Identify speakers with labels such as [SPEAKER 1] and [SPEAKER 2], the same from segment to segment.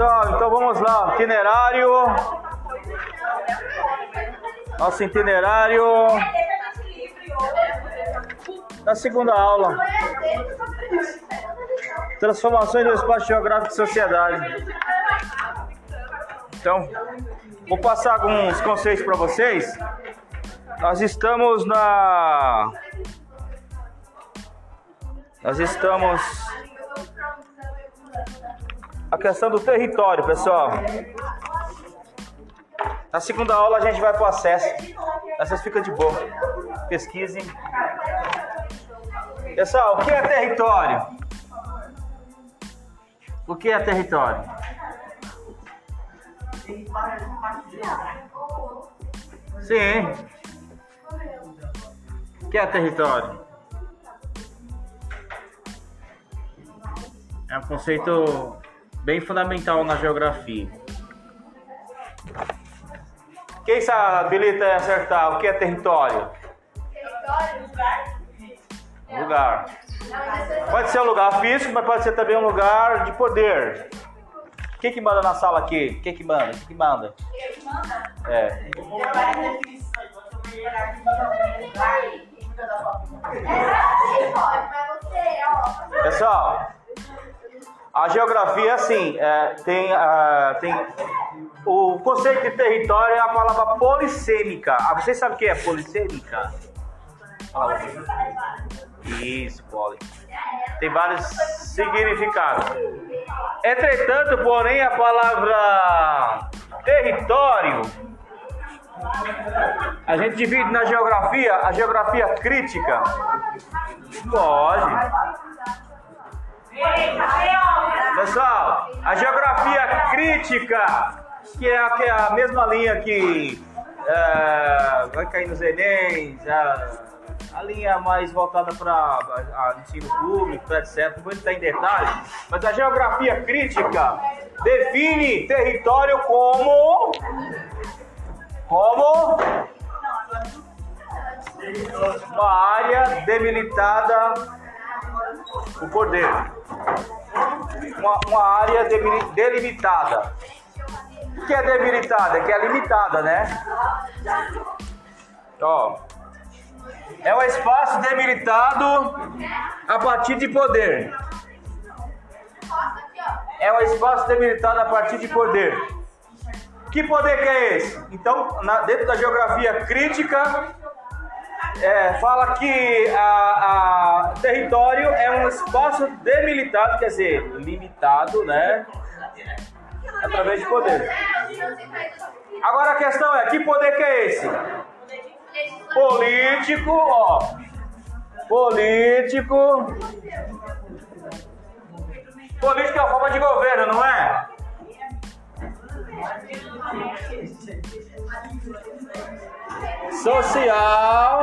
[SPEAKER 1] Tá, então vamos lá, itinerário. Nosso itinerário. Na segunda aula. Transformações do espaço geográfico e sociedade. Então, vou passar alguns conceitos para vocês. Nós estamos na. Nós estamos. A questão do território, pessoal. Na segunda aula a gente vai para o acesso. Essas ficam de boa. Pesquisem. Pessoal, o que é território? O que é território? Sim. O que é território? É um conceito bem fundamental na geografia. Quem sabe habilita acertar o que é território?
[SPEAKER 2] Território, lugar.
[SPEAKER 1] Lugar. Pode ser um lugar físico, mas pode ser também um lugar de poder. Quem que manda na sala aqui? Quem que manda? Quem que manda?
[SPEAKER 2] Quem manda?
[SPEAKER 1] É. Pessoal, a geografia assim é, tem, uh, tem o conceito de território é a palavra polissêmica. Ah, vocês sabem o que é polissêmica? Isso, poli. Tem vários significados. Entretanto, porém, a palavra território a gente divide na geografia a geografia crítica. Pode. Pessoal, a geografia crítica, que é a, que é a mesma linha que é, vai cair nos Enems, a, a linha mais voltada para ensino público, etc. Não vou entrar em detalhes, mas a geografia crítica define território como. Como uma área delimitada o poder. Uma, uma área delimitada. O que é delimitada? É que é limitada, né? Ó. É um espaço debilitado a partir de poder. É um espaço debilitado a partir de poder. Que poder que é esse? Então, na, dentro da geografia crítica, é, fala que a, a, território é um espaço demilitado, quer dizer, limitado, né? Através de poder. Agora a questão é, que poder que é esse? Político, ó. Político. Político é uma forma de governo, não é? social,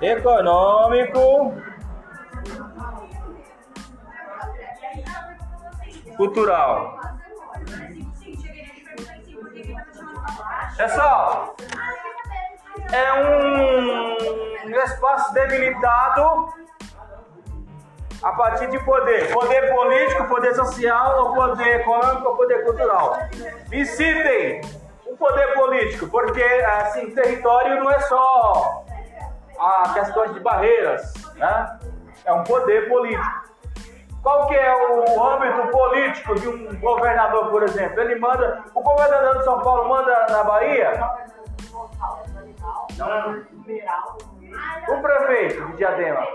[SPEAKER 1] econômico, cultural. Pessoal, é um espaço debilitado a partir de poder. Poder político, poder social, ou poder econômico, ou poder cultural. Me citem o poder político, porque assim, território não é só a questões de barreiras, né? É um poder político. Qual que é o âmbito político de um governador, por exemplo? Ele manda. O governador de São Paulo manda na Bahia? Não. O prefeito de Diadema?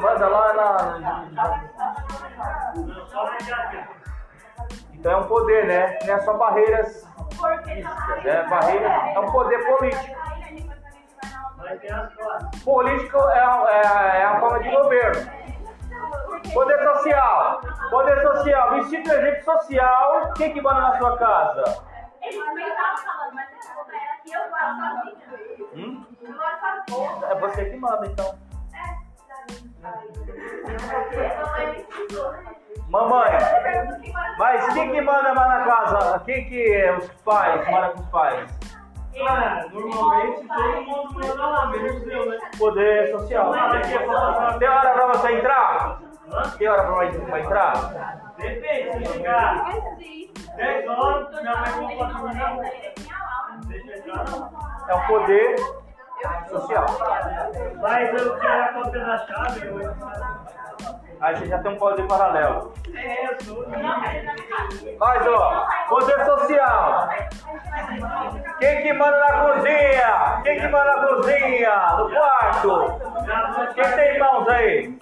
[SPEAKER 1] Manda lá na. Então é um poder, né? Não é só barreiras físicas, é barreira, é um poder político. Político é, é, é a forma de governo. Poder social. Poder social. Um exemplo social. Quem que manda na sua casa?
[SPEAKER 2] Ele também estava falando, mas aqui eu moro sozinha.
[SPEAKER 1] Hum?
[SPEAKER 2] Eu moro sozinha.
[SPEAKER 1] É você que manda, então. Mamãe, mas quem que manda mais na casa? Quem que é os pais? Mora com os pais?
[SPEAKER 3] Cara, normalmente todo mundo manda lá, menos eu, né?
[SPEAKER 1] Poder social. Tem hora pra você entrar? Tem hora pra vai entrar?
[SPEAKER 3] Depende, se chegar 10 horas, minha mãe compra pra mim. Deixa entrar, não.
[SPEAKER 1] É um poder social.
[SPEAKER 3] Mas eu quero a cópia da chave. Eu...
[SPEAKER 1] Aí você já tem um poder paralelo.
[SPEAKER 3] É.
[SPEAKER 1] Mas ó, poder social. Quem que manda na cozinha? Quem que manda na cozinha? No quarto? Quem tem irmãos aí?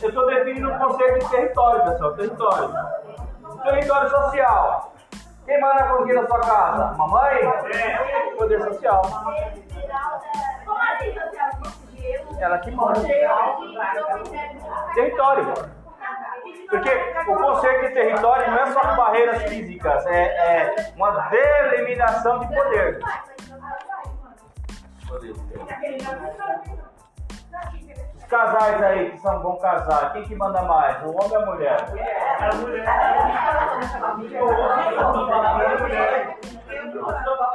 [SPEAKER 1] Eu estou definindo o conceito de território, pessoal. Território. Território social. Quem manda na cozinha da sua casa? Mamãe? Poder social.
[SPEAKER 2] Como assim?
[SPEAKER 1] Ela que manda. Território. Porque o conceito de território não é só barreiras físicas, é, é uma delimitação de poder. Os casais aí que são bons casar, quem que manda mais? O homem ou a mulher?
[SPEAKER 3] A mulher.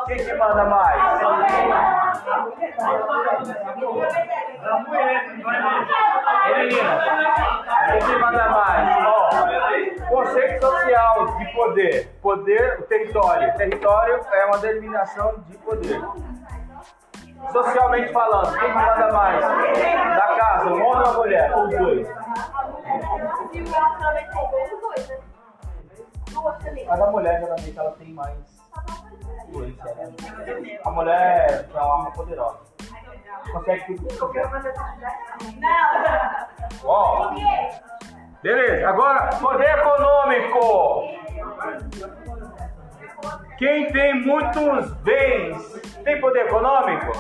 [SPEAKER 1] Quem que manda mais?
[SPEAKER 3] A mulher
[SPEAKER 1] menina, quem que manda mais? Conceito social de poder. Poder, o território. Território é uma delimitação de poder. Socialmente falando, quem que manda mais? Da casa, o homem ou a mulher? Ou os dois? Mas a mulher geralmente ela tem mais influência, né? A mulher é uma arma poderosa. Consegue tudo. Ó. Beleza, agora poder econômico. Quem tem muitos bens tem poder econômico?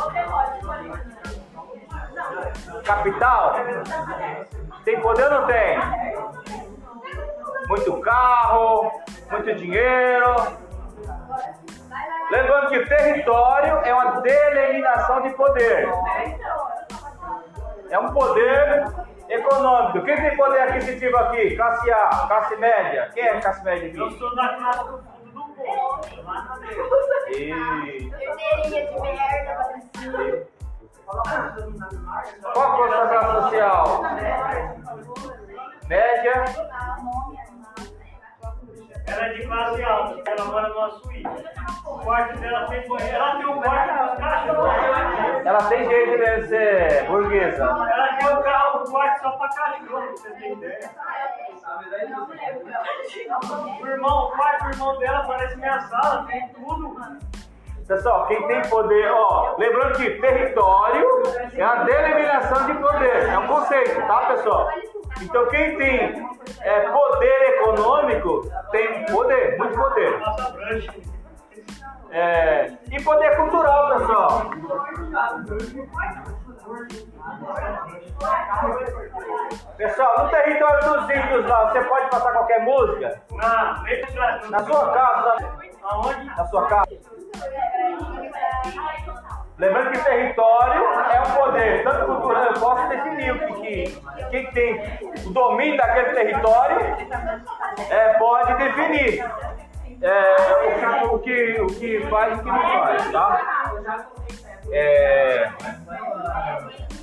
[SPEAKER 1] Capital? Tem poder ou não tem? Muito carro, muito dinheiro. Lembrando que território é uma delimitação de poder. É um poder econômico. Quem tem poder aquisitivo aqui? Classe A, classe média. Quem é classe média
[SPEAKER 3] Eu
[SPEAKER 1] aqui?
[SPEAKER 3] sou da casa
[SPEAKER 2] Carteirinha de merda, patrocínio.
[SPEAKER 1] Qual que é a sua classe social? Média.
[SPEAKER 3] Ela é de classe alta, ela mora numa suíte. O quarto dela tem banheiro. Ela tem um quarto dos cachorros.
[SPEAKER 1] Ela tem jeito de ser burguesa.
[SPEAKER 3] Ela tem um carro do quarto só pra cachorro, você ter ideia. O irmão, o do irmão dela parece minha sala, tem tudo.
[SPEAKER 1] Pessoal, quem tem poder, ó, lembrando que território é a delimitação de poder, é um conceito, tá, pessoal? Então quem tem é, poder econômico tem poder, muito poder. É, e poder cultural, pessoal. Pessoal, no território dos índios lá, você pode passar qualquer música?
[SPEAKER 3] Na, letra,
[SPEAKER 1] Na sua casa,
[SPEAKER 3] Aonde?
[SPEAKER 1] na sua casa. Lembrando que território é um poder, tanto cultural, eu posso definir o que, que quem tem o domínio daquele território é, pode definir é, o, que, o, que, o que faz e o que não faz, tá? É,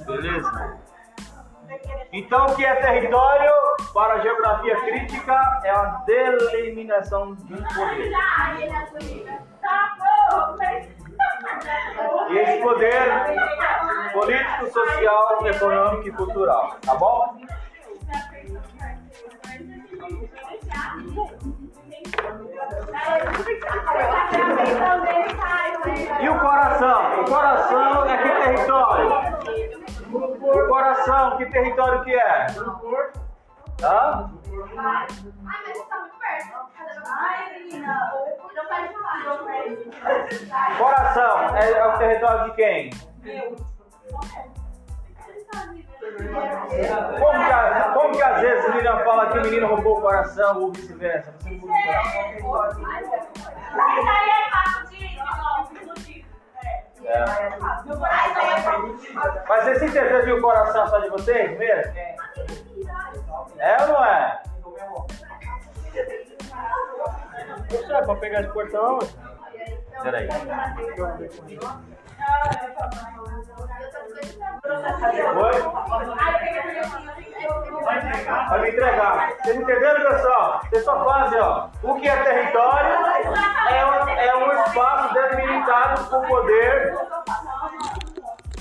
[SPEAKER 1] beleza? Então, o que é território para a geografia crítica é uma delimitação de poder. E esse poder político, social, econômico e cultural, tá bom? E o coração? O coração é que território? O coração, que território que é? Hã? Coração é, é o território de quem? Como que, como que às vezes a menina fala que o menino roubou o coração ou vice-versa? Você roubou o coração.
[SPEAKER 2] É. Mas é de
[SPEAKER 1] vocês têm certeza que o coração é só de vocês mesmo? É ou não é?
[SPEAKER 3] Você é pra pegar esse portão?
[SPEAKER 1] Peraí. Oi?
[SPEAKER 3] Vai
[SPEAKER 1] me entregar. Vocês entenderam, pessoal? Vocês só fazem, ó. O que é território é um, é um espaço delimitado por poder.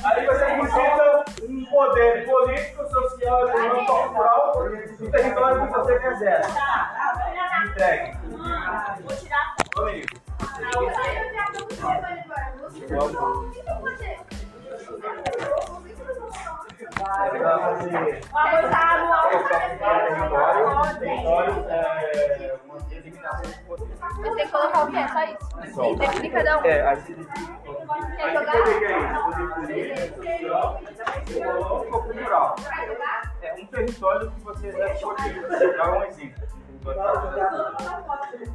[SPEAKER 1] Aí você precisa um poder político, social, econômico, cultural do território que você quiser. Entregue.
[SPEAKER 2] Vou tirar.
[SPEAKER 1] Ô, menino. É pra fazer.
[SPEAKER 2] Você tem que colocar o quê? Só isso? Tem que definir cada um.
[SPEAKER 1] É, aí você
[SPEAKER 2] Quer jogar?
[SPEAKER 1] é cultural. É um território que você exerce poder. Vou dar um exemplo. Um você poder.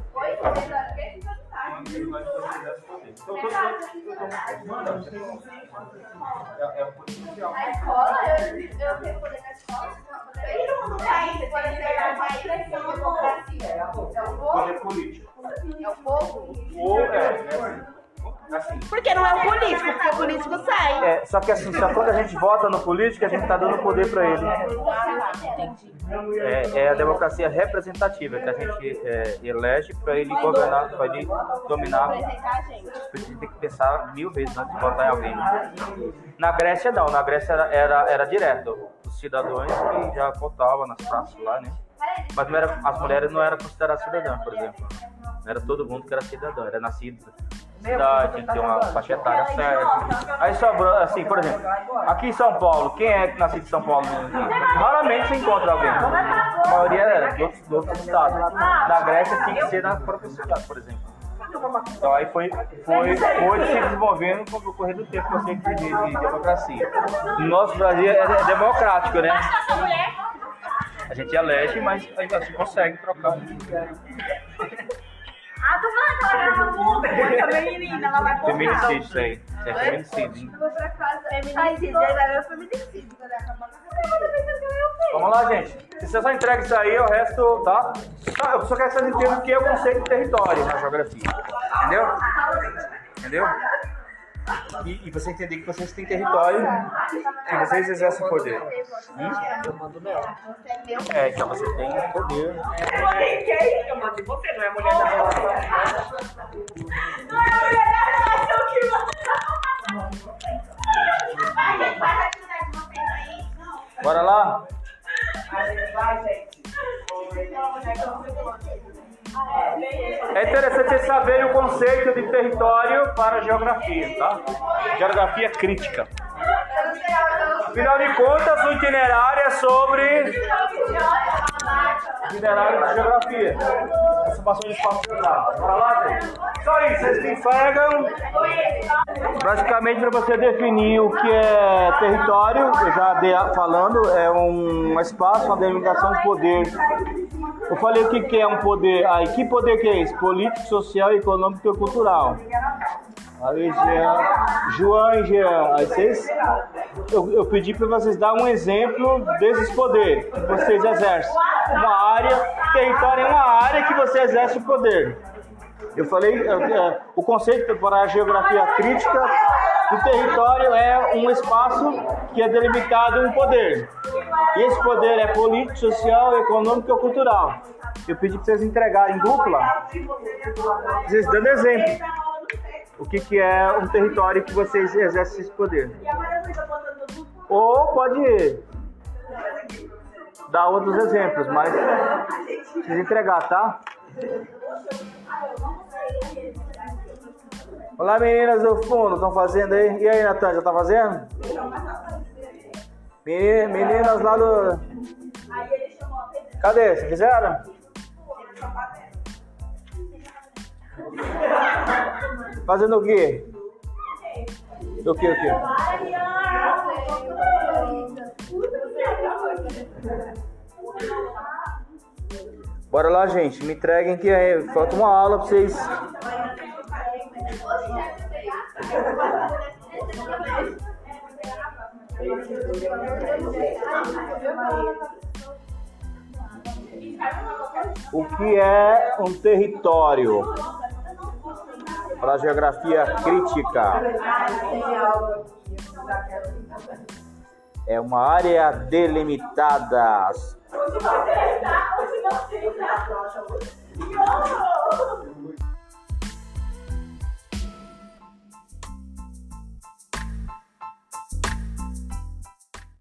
[SPEAKER 1] Então, eu você é, é o poder social.
[SPEAKER 2] Na escola, eu, eu tenho poder na escola. Todo mundo tem. Pode ser a mais pressão democracia. É o povo?
[SPEAKER 1] Poder político.
[SPEAKER 2] É o povo?
[SPEAKER 1] Ou é, é assim.
[SPEAKER 4] Porque não é o político, porque o político sai.
[SPEAKER 1] É, só que assim, só quando a gente vota no político, a gente tá dando poder para ele. É, é a democracia representativa que a gente é, elege para ele governar, para ele dominar.
[SPEAKER 4] Representar a gente.
[SPEAKER 1] A gente tem que pensar mil vezes antes de votar em alguém. Na Grécia não, na Grécia era, era, era direto. Os cidadãos que já votavam nas praças lá, né? Mas era, as mulheres não eram consideradas cidadãs, por exemplo. Não era todo mundo que era cidadão, era nascido na cidade, tinha que ter uma faixa etária certa. Aí sobrou, assim, por exemplo, aqui em São Paulo, quem é que nascido em São Paulo? Raramente você encontra alguém. A maioria era de outros, outros estados. Na Grécia tinha que ser na própria cidade, por exemplo. Então aí foi, foi, foi se desenvolvendo com o correr do tempo, você de, de, de democracia. No nosso Brasil é, é democrático, né? A gente elege, mas ainda assim consegue trocar.
[SPEAKER 4] Ah, tu vai que ela grava tudo. Essa menina, ela vai comprar.
[SPEAKER 1] Feminicídio isso aí. Isso é feminicídio.
[SPEAKER 2] Eu vou pra casa.
[SPEAKER 4] Feminicídio, ele vai ver o feminicídio quando ela acabar
[SPEAKER 1] Vamos lá, gente. Se você só entrega isso aí, o resto, tá? Tá, Eu só quero que vocês entendam o que é o conceito de território na geografia. Entendeu? Entendeu? E, e você entender que vocês têm território e vocês exercem poder. Hum? É, então você tem poder.
[SPEAKER 4] Eu nem quem? Eu mando em você, não é a mulher da relação. Não é a mulher da relação que manda.
[SPEAKER 2] Vai, gente, faz a atividade de vocês aí. Não.
[SPEAKER 1] Bora lá?
[SPEAKER 4] Vai, gente.
[SPEAKER 1] É interessante saberem o conceito de território para geografia, tá? Geografia crítica. Afinal de contas, o itinerário é sobre itinerário de geografia. Ocupação de espaço. Bora lá, gente? Só isso, vocês me pegam. Basicamente, para você definir o que é território, eu já falando, é um espaço, uma delimitação de poder. Eu falei o que que é um poder. Aí, que poder que é esse? Político, social, econômico e cultural. Aí, Jean, João e Jean, aí vocês, eu, eu pedi para vocês dar um exemplo desses poderes que vocês exercem. Uma área, território é uma área que você exerce o poder. Eu falei, é, é, o conceito para a geografia crítica do território é um espaço que é delimitado um poder. E esse poder é político, social, econômico ou cultural. Eu pedi para vocês entregarem em dupla, vocês dando exemplo. O que, que é um território que vocês exercem esse poder. Ou pode dar outros exemplos, mas precisa entregar, tá? Olá meninas do fundo, estão fazendo aí? E aí, Natan, já tá fazendo? Meni- Meninas lá do. Cadê? Vocês fizeram? Fazendo o quê? O quê, o quê? Bora lá, gente. Me entreguem que aí. Falta uma aula pra vocês. O que é um território? Para geografia crítica. É uma área delimitada.
[SPEAKER 4] Onde você está? Onde você está?